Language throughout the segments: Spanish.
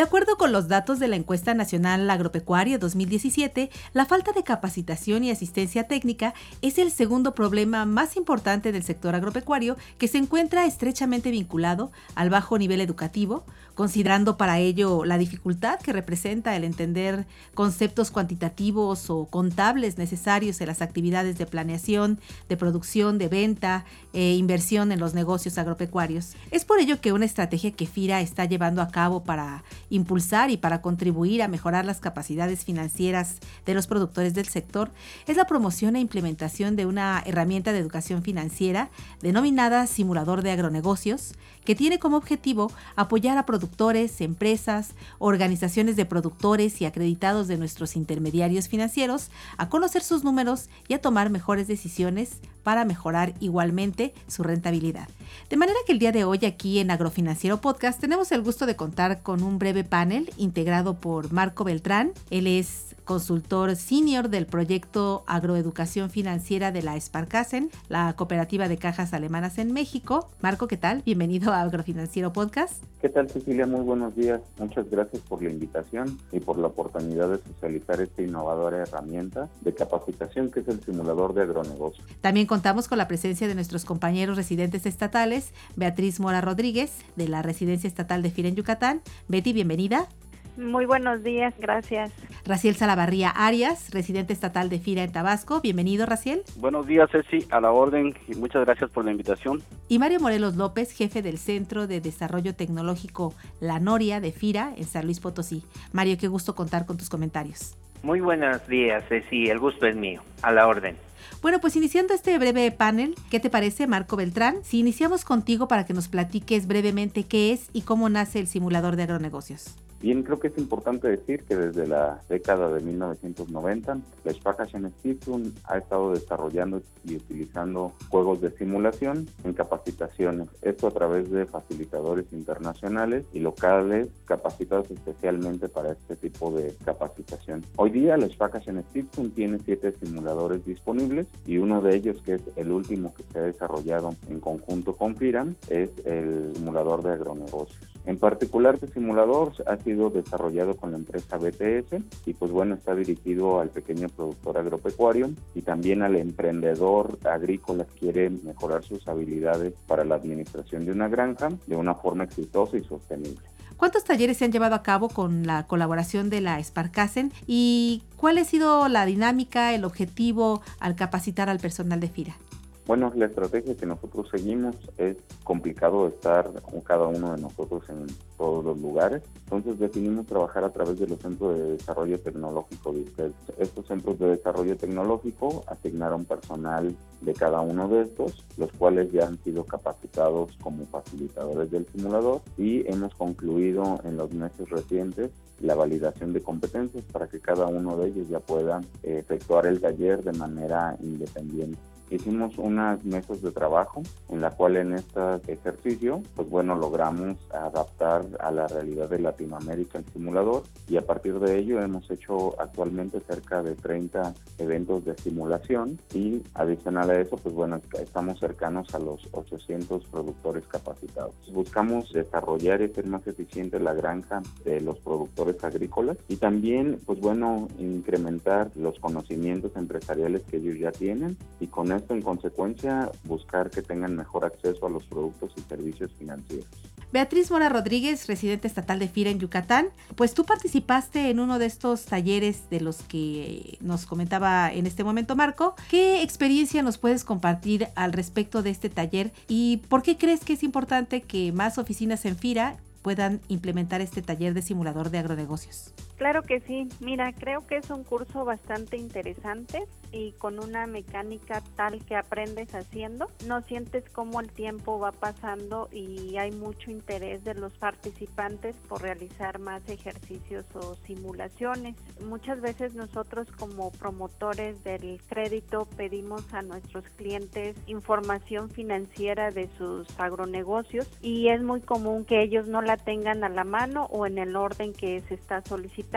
De acuerdo con los datos de la encuesta nacional agropecuaria 2017, la falta de capacitación y asistencia técnica es el segundo problema más importante del sector agropecuario que se encuentra estrechamente vinculado al bajo nivel educativo, considerando para ello la dificultad que representa el entender conceptos cuantitativos o contables necesarios en las actividades de planeación, de producción, de venta e inversión en los negocios agropecuarios. Es por ello que una estrategia que FIRA está llevando a cabo para impulsar y para contribuir a mejorar las capacidades financieras de los productores del sector es la promoción e implementación de una herramienta de educación financiera denominada Simulador de Agronegocios, que tiene como objetivo apoyar a productores, empresas, organizaciones de productores y acreditados de nuestros intermediarios financieros a conocer sus números y a tomar mejores decisiones para mejorar igualmente su rentabilidad. De manera que el día de hoy aquí en Agrofinanciero Podcast tenemos el gusto de contar con un breve panel integrado por Marco Beltrán. Él es consultor senior del proyecto Agroeducación Financiera de la Sparkassen, la cooperativa de cajas alemanas en México. Marco, ¿qué tal? Bienvenido a Agrofinanciero Podcast. ¿Qué tal, Cecilia? Muy buenos días. Muchas gracias por la invitación y por la oportunidad de socializar esta innovadora herramienta de capacitación que es el simulador de agronegocios. También contamos con la presencia de nuestros compañeros residentes estatales, Beatriz Mora Rodríguez, de la Residencia Estatal de FIRA en Yucatán. Betty, bienvenida. Muy buenos días, gracias. Raciel Salavarría Arias, residente estatal de FIRA en Tabasco. Bienvenido, Raciel. Buenos días, Ceci, a la orden y muchas gracias por la invitación. Y Mario Morelos López, jefe del Centro de Desarrollo Tecnológico La Noria de FIRA en San Luis Potosí. Mario, qué gusto contar con tus comentarios. Muy buenos días, Ceci, el gusto es mío, a la orden. Bueno, pues iniciando este breve panel, ¿qué te parece, Marco Beltrán? Si iniciamos contigo para que nos platiques brevemente qué es y cómo nace el simulador de agronegocios. Bien, creo que es importante decir que desde la década de 1990, la Sparkassen Institute ha estado desarrollando y utilizando juegos de simulación en capacitaciones. Esto a través de facilitadores internacionales y locales capacitados especialmente para este tipo de capacitación. Hoy día la Sparkassen Institute tiene siete simuladores disponibles y uno de ellos, que es el último que se ha desarrollado en conjunto con FIRAM, es el simulador de agronegocios. En particular, este simulador ha sido desarrollado con la empresa BTS y pues bueno, está dirigido al pequeño productor agropecuario y también al emprendedor agrícola que quiere mejorar sus habilidades para la administración de una granja de una forma exitosa y sostenible. ¿Cuántos talleres se han llevado a cabo con la colaboración de la Sparkassen y cuál ha sido la dinámica, el objetivo al capacitar al personal de FIRA? Bueno, la estrategia que nosotros seguimos es complicado estar cada uno de nosotros en todos los lugares, entonces decidimos trabajar a través de los centros de desarrollo tecnológico. Estos centros de desarrollo tecnológico asignaron personal de cada uno de estos, los cuales ya han sido capacitados como facilitadores del simulador y hemos concluido en los meses recientes la validación de competencias para que cada uno de ellos ya pueda efectuar el taller de manera independiente. Hicimos unas mesas de trabajo en la cual en este ejercicio, pues bueno, logramos adaptar a la realidad de Latinoamérica el simulador y a partir de ello hemos hecho actualmente cerca de 30 eventos de simulación y adicional a eso, pues bueno, estamos cercanos a los 800 productores capacitados. Buscamos desarrollar y hacer más eficiente la granja de los productores agrícolas y también, pues bueno, incrementar los conocimientos empresariales que ellos ya tienen y con en consecuencia, buscar que tengan mejor acceso a los productos y servicios financieros. Beatriz Mora Rodríguez, residente estatal de FIRA en Yucatán, pues tú participaste en uno de estos talleres de los que nos comentaba en este momento Marco. ¿Qué experiencia nos puedes compartir al respecto de este taller y por qué crees que es importante que más oficinas en FIRA puedan implementar este taller de simulador de agronegocios? Claro que sí. Mira, creo que es un curso bastante interesante y con una mecánica tal que aprendes haciendo. No sientes cómo el tiempo va pasando y hay mucho interés de los participantes por realizar más ejercicios o simulaciones. Muchas veces nosotros como promotores del crédito pedimos a nuestros clientes información financiera de sus agronegocios y es muy común que ellos no la tengan a la mano o en el orden que se está solicitando.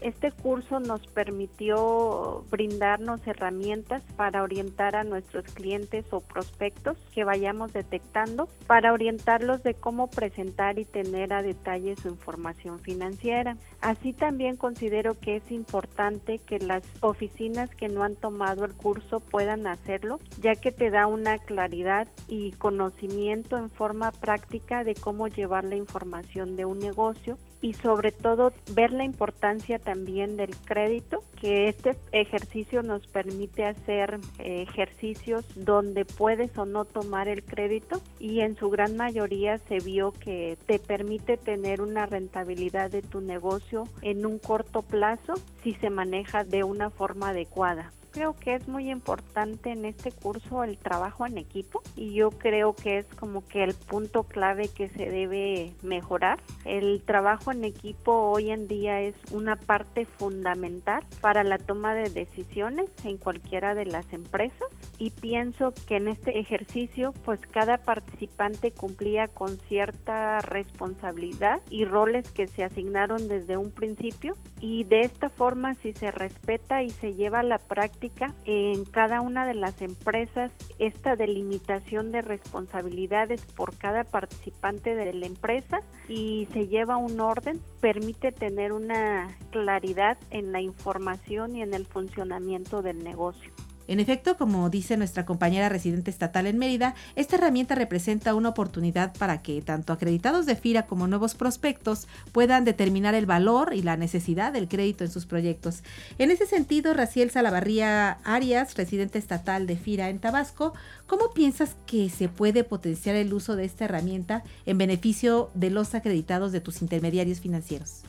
Este curso nos permitió brindarnos herramientas para orientar a nuestros clientes o prospectos que vayamos detectando para orientarlos de cómo presentar y tener a detalle su información financiera. Así también considero que es importante que las oficinas que no han tomado el curso puedan hacerlo, ya que te da una claridad y conocimiento en forma práctica de cómo llevar la información de un negocio y sobre todo ver la importancia también del crédito, que este ejercicio nos permite hacer eh, ejercicios donde puedes o no tomar el crédito y en su gran mayoría se vio que te permite tener una rentabilidad de tu negocio en un corto plazo si se maneja de una forma adecuada creo que es muy importante en este curso el trabajo en equipo y yo creo que es como que el punto clave que se debe mejorar. El trabajo en equipo hoy en día es una parte fundamental para la toma de decisiones en cualquiera de las empresas y pienso que en este ejercicio pues cada participante cumplía con cierta responsabilidad y roles que se asignaron desde un principio y de esta forma si se respeta y se lleva a la práctica en cada una de las empresas esta delimitación de responsabilidades por cada participante de la empresa y se lleva un orden, permite tener una claridad en la información y en el funcionamiento del negocio. En efecto, como dice nuestra compañera residente estatal en Mérida, esta herramienta representa una oportunidad para que tanto acreditados de FIRA como nuevos prospectos puedan determinar el valor y la necesidad del crédito en sus proyectos. En ese sentido, Raciel Salavarría Arias, residente estatal de FIRA en Tabasco, ¿cómo piensas que se puede potenciar el uso de esta herramienta en beneficio de los acreditados de tus intermediarios financieros?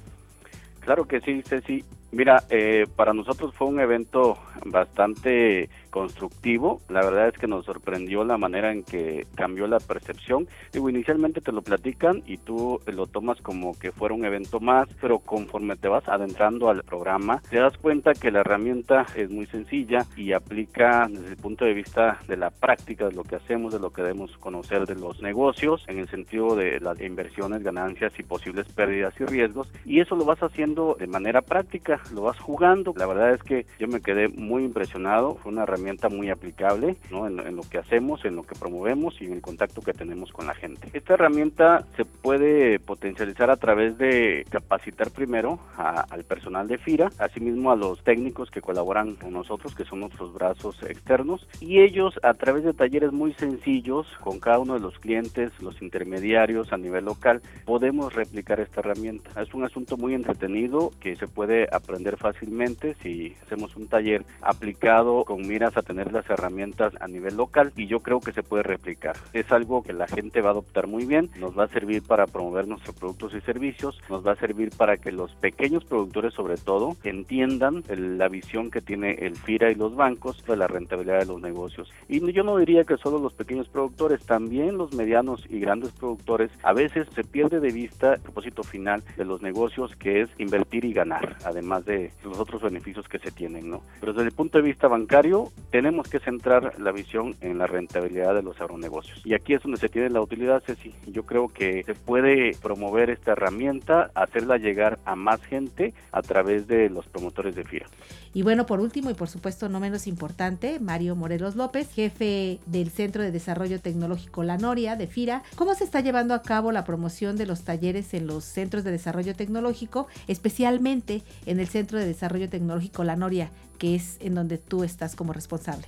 Claro que sí, Ceci. Mira, eh, para nosotros fue un evento bastante constructivo. La verdad es que nos sorprendió la manera en que cambió la percepción. Digo, inicialmente te lo platican y tú lo tomas como que fuera un evento más, pero conforme te vas adentrando al programa, te das cuenta que la herramienta es muy sencilla y aplica desde el punto de vista de la práctica, de lo que hacemos, de lo que debemos conocer de los negocios, en el sentido de las inversiones, ganancias y posibles pérdidas y riesgos. Y eso lo vas haciendo de manera práctica, lo vas jugando. La verdad es que yo me quedé muy impresionado. Fue una herramienta muy aplicable en, lo que hacemos, en lo que promovemos y en el contacto que tenemos con la gente. Esta herramienta se puede potencializar a través de capacitar primero al personal de FIRA, asimismo a los técnicos que colaboran con nosotros, que son nuestros brazos externos, y ellos a través de talleres muy sencillos con cada uno de los clientes, los intermediarios a nivel local, podemos replicar esta herramienta. Es un asunto muy entretenido que se puede aprender fácilmente si hacemos un taller aplicado con miras a tener las herramientas a nivel local y yo creo que se puede replicar. Es algo que la gente va a adoptar muy bien, nos va a servir para promover nuestros productos y servicios, nos va a servir para que los pequeños productores sobre todo entiendan la visión que tiene el FIRA y los bancos de la rentabilidad de los negocios. Y yo no diría que solo los pequeños productores, también los medianos y grandes productores, a veces se pierde de vista el propósito final de los negocios que es invertir y ganar, además de los otros beneficios que se tienen, ¿no? Pero desde el punto de vista bancario, tenemos que centrar la visión en la rentabilidad de los agronegocios. Y aquí es donde se tiene la utilidad, Ceci. Yo creo que se puede promover esta herramienta, hacerla llegar a más gente a través de los promotores de FIRA. Y bueno, por último y por supuesto no menos importante, Mario Morelos López, jefe del Centro de Desarrollo Tecnológico La Noria de FIRA. ¿Cómo se está llevando a cabo la promoción de los talleres en los centros de desarrollo tecnológico, especialmente en el Centro de Desarrollo Tecnológico La Noria, que es en donde tú estás como responsable?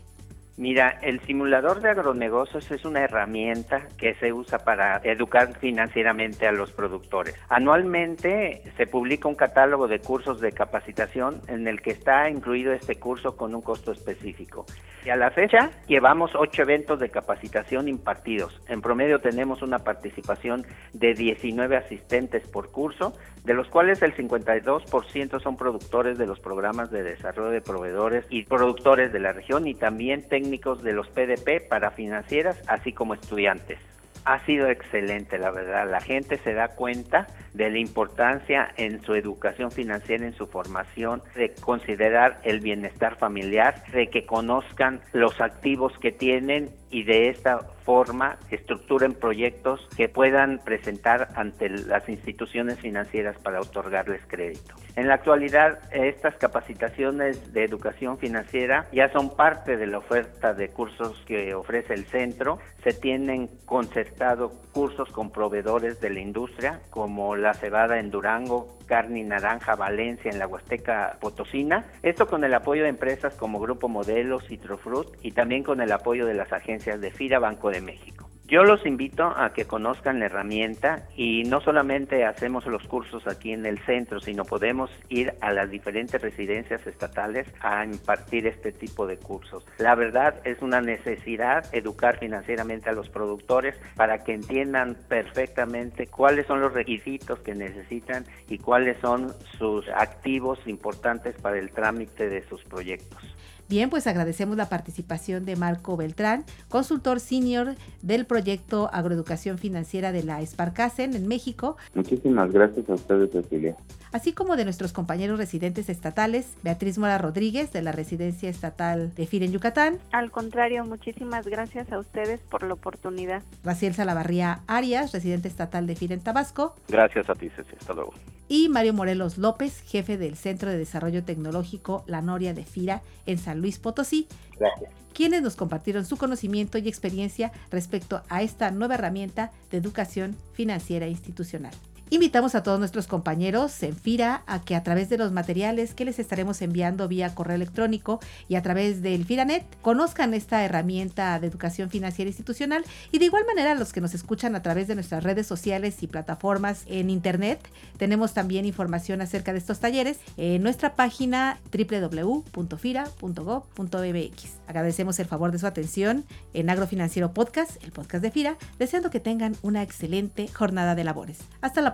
Mira, el simulador de agronegocios es una herramienta que se usa para educar financieramente a los productores. Anualmente se publica un catálogo de cursos de capacitación en el que está incluido este curso con un costo específico. Y a la fecha llevamos ocho eventos de capacitación impartidos. En promedio tenemos una participación de 19 asistentes por curso, de los cuales el 52% son productores de los programas de desarrollo de proveedores y productores de la región y también técnicos de los PDP para financieras, así como estudiantes. Ha sido excelente, la verdad. La gente se da cuenta de la importancia en su educación financiera, en su formación, de considerar el bienestar familiar, de que conozcan los activos que tienen y de esta forma estructuren proyectos que puedan presentar ante las instituciones financieras para otorgarles crédito. En la actualidad, estas capacitaciones de educación financiera ya son parte de la oferta de cursos que ofrece el centro. Se tienen concertado cursos con proveedores de la industria como la cebada en Durango, carne y naranja Valencia en la Huasteca Potosina. Esto con el apoyo de empresas como Grupo Modelo, Citrofruit y también con el apoyo de las agencias de FIRA Banco de México. Yo los invito a que conozcan la herramienta y no solamente hacemos los cursos aquí en el centro, sino podemos ir a las diferentes residencias estatales a impartir este tipo de cursos. La verdad es una necesidad educar financieramente a los productores para que entiendan perfectamente cuáles son los requisitos que necesitan y cuáles son sus activos importantes para el trámite de sus proyectos. Bien, pues agradecemos la participación de Marco Beltrán, consultor senior del proyecto Agroeducación Financiera de la Esparcasen en México. Muchísimas gracias a ustedes, Cecilia. Así como de nuestros compañeros residentes estatales, Beatriz Mora Rodríguez, de la Residencia Estatal de FIR en Yucatán. Al contrario, muchísimas gracias a ustedes por la oportunidad. Raciel Salavarría Arias, residente estatal de FIR en Tabasco. Gracias a ti, Cecilia. Hasta luego. Y Mario Morelos López, jefe del Centro de Desarrollo Tecnológico La Noria de FIRA en San Luis Potosí. Gracias. Quienes nos compartieron su conocimiento y experiencia respecto a esta nueva herramienta de educación financiera institucional. Invitamos a todos nuestros compañeros en FIRA a que a través de los materiales que les estaremos enviando vía correo electrónico y a través del FIRANET conozcan esta herramienta de educación financiera institucional y de igual manera los que nos escuchan a través de nuestras redes sociales y plataformas en internet tenemos también información acerca de estos talleres en nuestra página www.fira.gov.mx. Agradecemos el favor de su atención en Agrofinanciero Podcast, el podcast de FIRA, deseando que tengan una excelente jornada de labores. Hasta la